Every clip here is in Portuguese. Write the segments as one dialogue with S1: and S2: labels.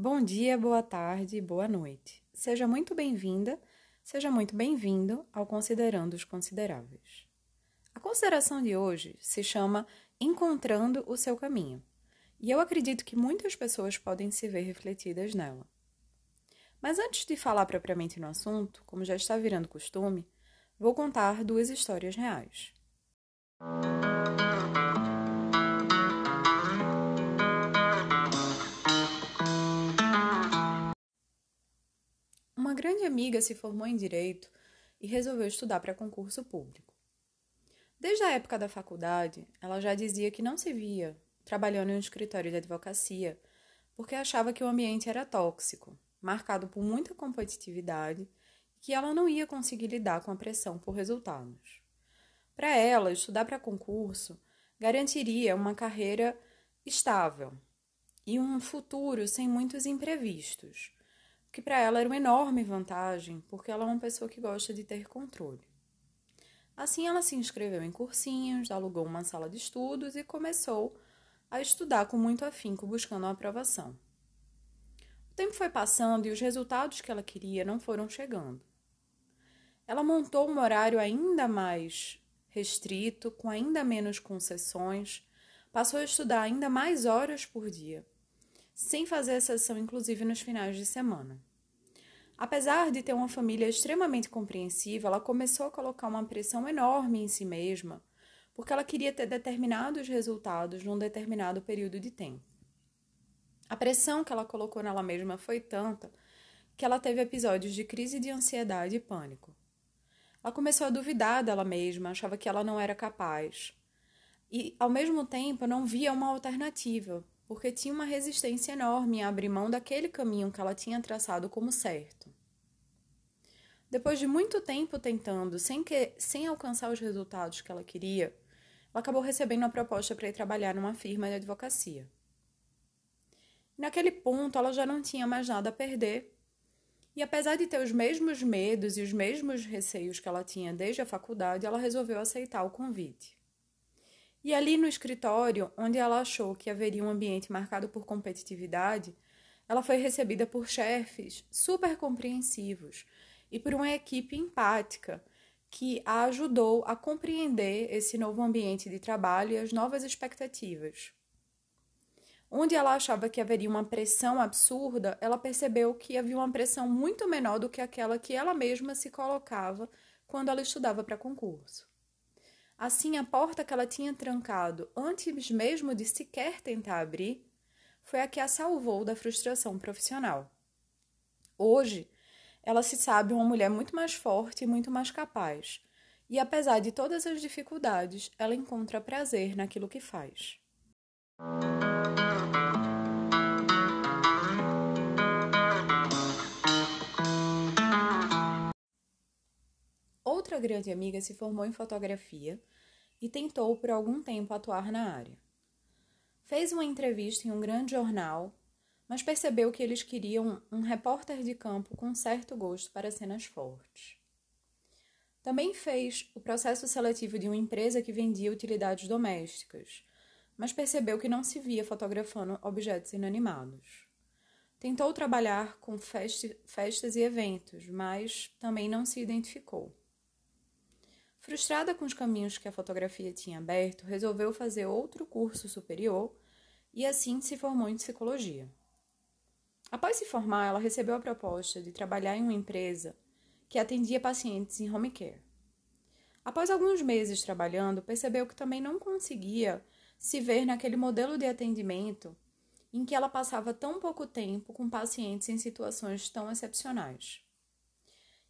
S1: Bom dia, boa tarde, boa noite. Seja muito bem-vinda, seja muito bem-vindo ao Considerando os Consideráveis. A consideração de hoje se chama Encontrando o Seu Caminho, e eu acredito que muitas pessoas podem se ver refletidas nela. Mas antes de falar propriamente no assunto, como já está virando costume, vou contar duas histórias reais. Grande amiga se formou em direito e resolveu estudar para concurso público. Desde a época da faculdade, ela já dizia que não se via trabalhando em um escritório de advocacia porque achava que o ambiente era tóxico, marcado por muita competitividade e que ela não ia conseguir lidar com a pressão por resultados. Para ela, estudar para concurso garantiria uma carreira estável e um futuro sem muitos imprevistos que para ela era uma enorme vantagem, porque ela é uma pessoa que gosta de ter controle. Assim, ela se inscreveu em cursinhos, alugou uma sala de estudos e começou a estudar com muito afinco, buscando a aprovação. O tempo foi passando e os resultados que ela queria não foram chegando. Ela montou um horário ainda mais restrito, com ainda menos concessões, passou a estudar ainda mais horas por dia sem fazer exceção, inclusive nos finais de semana. Apesar de ter uma família extremamente compreensiva, ela começou a colocar uma pressão enorme em si mesma, porque ela queria ter determinados resultados num determinado período de tempo. A pressão que ela colocou nela mesma foi tanta que ela teve episódios de crise de ansiedade e pânico. Ela começou a duvidar dela mesma, achava que ela não era capaz. E, ao mesmo tempo, não via uma alternativa, porque tinha uma resistência enorme em abrir mão daquele caminho que ela tinha traçado como certo. Depois de muito tempo tentando, sem, que, sem alcançar os resultados que ela queria, ela acabou recebendo uma proposta para ir trabalhar numa firma de advocacia. Naquele ponto, ela já não tinha mais nada a perder, e apesar de ter os mesmos medos e os mesmos receios que ela tinha desde a faculdade, ela resolveu aceitar o convite. E ali no escritório, onde ela achou que haveria um ambiente marcado por competitividade, ela foi recebida por chefes super compreensivos e por uma equipe empática que a ajudou a compreender esse novo ambiente de trabalho e as novas expectativas. Onde ela achava que haveria uma pressão absurda, ela percebeu que havia uma pressão muito menor do que aquela que ela mesma se colocava quando ela estudava para concurso. Assim, a porta que ela tinha trancado antes mesmo de sequer tentar abrir foi a que a salvou da frustração profissional. Hoje, ela se sabe uma mulher muito mais forte e muito mais capaz, e apesar de todas as dificuldades, ela encontra prazer naquilo que faz. Outra grande amiga se formou em fotografia e tentou por algum tempo atuar na área. Fez uma entrevista em um grande jornal, mas percebeu que eles queriam um repórter de campo com certo gosto para cenas fortes. Também fez o processo seletivo de uma empresa que vendia utilidades domésticas, mas percebeu que não se via fotografando objetos inanimados. Tentou trabalhar com festas e eventos, mas também não se identificou. Frustrada com os caminhos que a fotografia tinha aberto, resolveu fazer outro curso superior e assim se formou em psicologia. Após se formar, ela recebeu a proposta de trabalhar em uma empresa que atendia pacientes em home care. Após alguns meses trabalhando, percebeu que também não conseguia se ver naquele modelo de atendimento em que ela passava tão pouco tempo com pacientes em situações tão excepcionais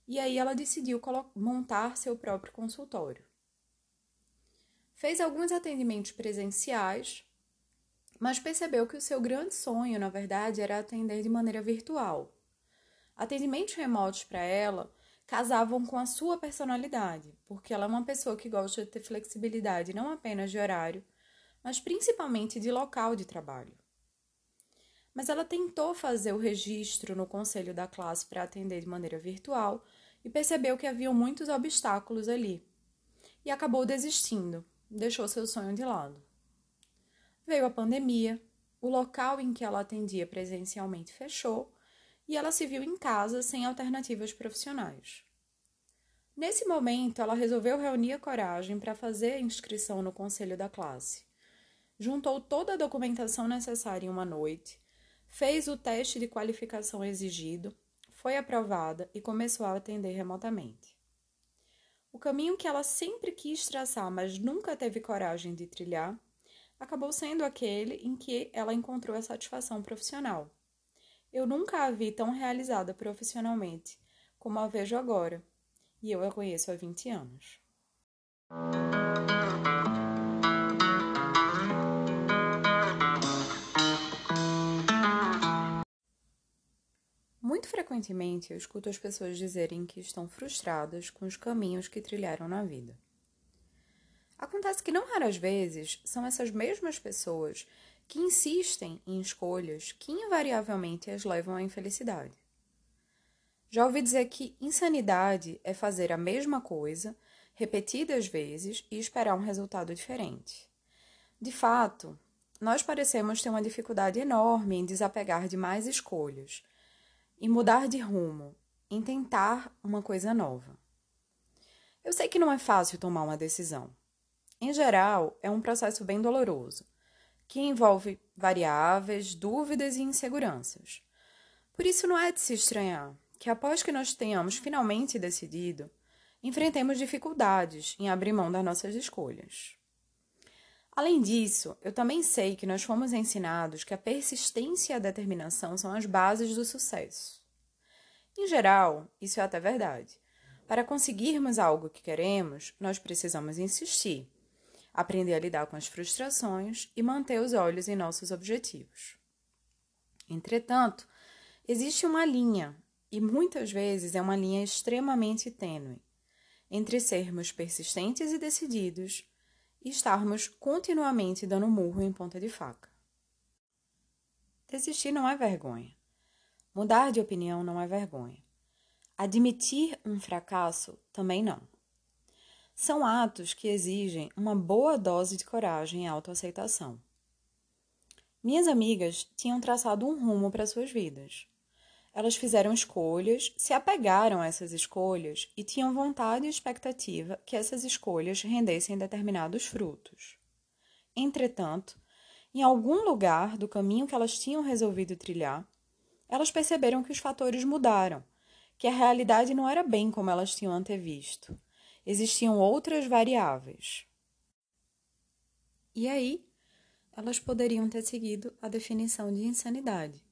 S1: e aí ela decidiu montar seu próprio consultório. Fez alguns atendimentos presenciais, mas percebeu que o seu grande sonho, na verdade, era atender de maneira virtual. Atendimentos remotos para ela casavam com a sua personalidade, porque ela é uma pessoa que gosta de ter flexibilidade não apenas de horário, mas principalmente de local de trabalho. Mas ela tentou fazer o registro no conselho da classe para atender de maneira virtual, e percebeu que haviam muitos obstáculos ali. E acabou desistindo, deixou seu sonho de lado. Veio a pandemia, o local em que ela atendia presencialmente fechou e ela se viu em casa sem alternativas profissionais. Nesse momento, ela resolveu reunir a coragem para fazer a inscrição no conselho da classe. Juntou toda a documentação necessária em uma noite, fez o teste de qualificação exigido, foi aprovada e começou a atender remotamente. O caminho que ela sempre quis traçar, mas nunca teve coragem de trilhar, acabou sendo aquele em que ela encontrou a satisfação profissional. Eu nunca a vi tão realizada profissionalmente como a vejo agora e eu a conheço há 20 anos. Muito frequentemente eu escuto as pessoas dizerem que estão frustradas com os caminhos que trilharam na vida. Acontece que não raras vezes são essas mesmas pessoas que insistem em escolhas que invariavelmente as levam à infelicidade. Já ouvi dizer que insanidade é fazer a mesma coisa repetidas vezes e esperar um resultado diferente. De fato, nós parecemos ter uma dificuldade enorme em desapegar de mais escolhas, em mudar de rumo, em tentar uma coisa nova. Eu sei que não é fácil tomar uma decisão. Em geral, é um processo bem doloroso, que envolve variáveis, dúvidas e inseguranças. Por isso, não é de se estranhar que após que nós tenhamos finalmente decidido, enfrentemos dificuldades em abrir mão das nossas escolhas. Além disso, eu também sei que nós fomos ensinados que a persistência e a determinação são as bases do sucesso. Em geral, isso é até verdade. Para conseguirmos algo que queremos, nós precisamos insistir, aprender a lidar com as frustrações e manter os olhos em nossos objetivos. Entretanto, existe uma linha e muitas vezes é uma linha extremamente tênue entre sermos persistentes e decididos e estarmos continuamente dando murro em ponta de faca. Desistir não é vergonha. Mudar de opinião não é vergonha. Admitir um fracasso também não. São atos que exigem uma boa dose de coragem e autoaceitação. Minhas amigas tinham traçado um rumo para suas vidas elas fizeram escolhas, se apegaram a essas escolhas e tinham vontade e expectativa que essas escolhas rendessem determinados frutos. Entretanto, em algum lugar do caminho que elas tinham resolvido trilhar, elas perceberam que os fatores mudaram, que a realidade não era bem como elas tinham antevisto. Existiam outras variáveis. E aí, elas poderiam ter seguido a definição de insanidade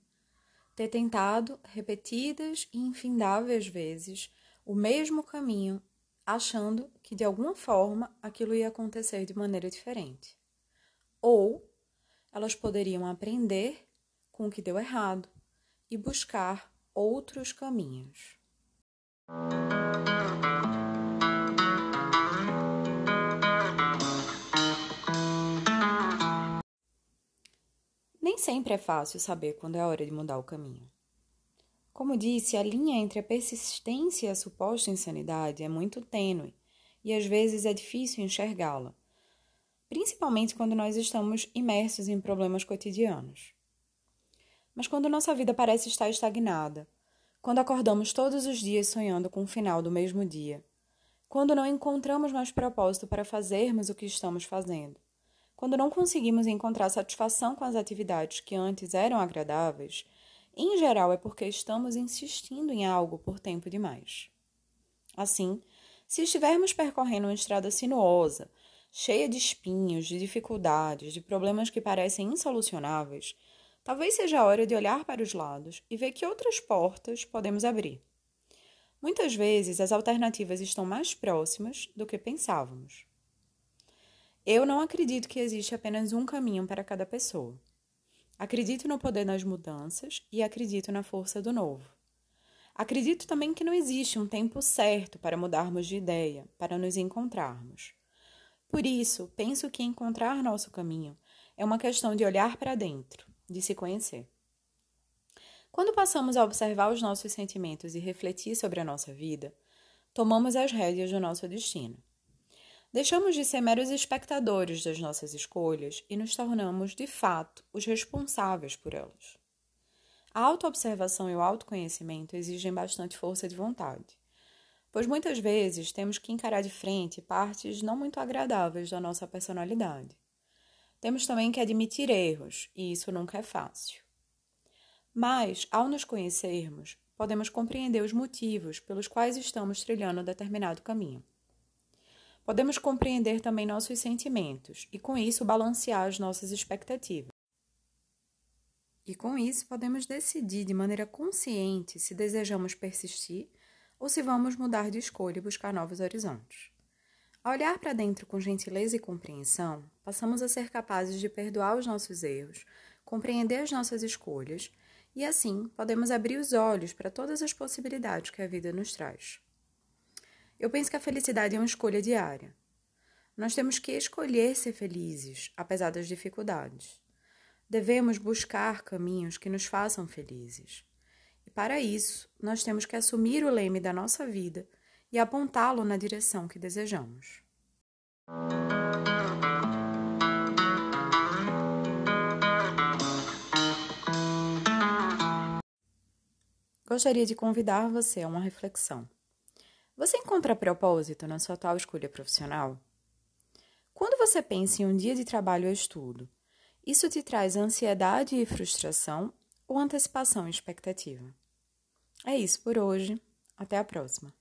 S1: ter tentado repetidas e infindáveis vezes o mesmo caminho, achando que de alguma forma aquilo ia acontecer de maneira diferente. Ou elas poderiam aprender com o que deu errado e buscar outros caminhos. Nem sempre é fácil saber quando é a hora de mudar o caminho. Como disse, a linha entre a persistência e a suposta insanidade é muito tênue e às vezes é difícil enxergá-la, principalmente quando nós estamos imersos em problemas cotidianos. Mas quando nossa vida parece estar estagnada, quando acordamos todos os dias sonhando com o final do mesmo dia, quando não encontramos mais propósito para fazermos o que estamos fazendo, quando não conseguimos encontrar satisfação com as atividades que antes eram agradáveis, em geral é porque estamos insistindo em algo por tempo demais. Assim, se estivermos percorrendo uma estrada sinuosa, cheia de espinhos, de dificuldades, de problemas que parecem insolucionáveis, talvez seja a hora de olhar para os lados e ver que outras portas podemos abrir. Muitas vezes as alternativas estão mais próximas do que pensávamos. Eu não acredito que existe apenas um caminho para cada pessoa. Acredito no poder das mudanças e acredito na força do novo. Acredito também que não existe um tempo certo para mudarmos de ideia, para nos encontrarmos. Por isso, penso que encontrar nosso caminho é uma questão de olhar para dentro, de se conhecer. Quando passamos a observar os nossos sentimentos e refletir sobre a nossa vida, tomamos as rédeas do nosso destino. Deixamos de ser meros espectadores das nossas escolhas e nos tornamos, de fato, os responsáveis por elas. A autoobservação e o autoconhecimento exigem bastante força de vontade, pois muitas vezes temos que encarar de frente partes não muito agradáveis da nossa personalidade. Temos também que admitir erros, e isso nunca é fácil. Mas, ao nos conhecermos, podemos compreender os motivos pelos quais estamos trilhando determinado caminho. Podemos compreender também nossos sentimentos e, com isso, balancear as nossas expectativas. E com isso, podemos decidir de maneira consciente se desejamos persistir ou se vamos mudar de escolha e buscar novos horizontes. Ao olhar para dentro com gentileza e compreensão, passamos a ser capazes de perdoar os nossos erros, compreender as nossas escolhas e, assim, podemos abrir os olhos para todas as possibilidades que a vida nos traz. Eu penso que a felicidade é uma escolha diária. Nós temos que escolher ser felizes, apesar das dificuldades. Devemos buscar caminhos que nos façam felizes. E para isso, nós temos que assumir o leme da nossa vida e apontá-lo na direção que desejamos. Gostaria de convidar você a uma reflexão. Você encontra propósito na sua atual escolha profissional? Quando você pensa em um dia de trabalho ou estudo, isso te traz ansiedade e frustração ou antecipação e expectativa? É isso por hoje. Até a próxima.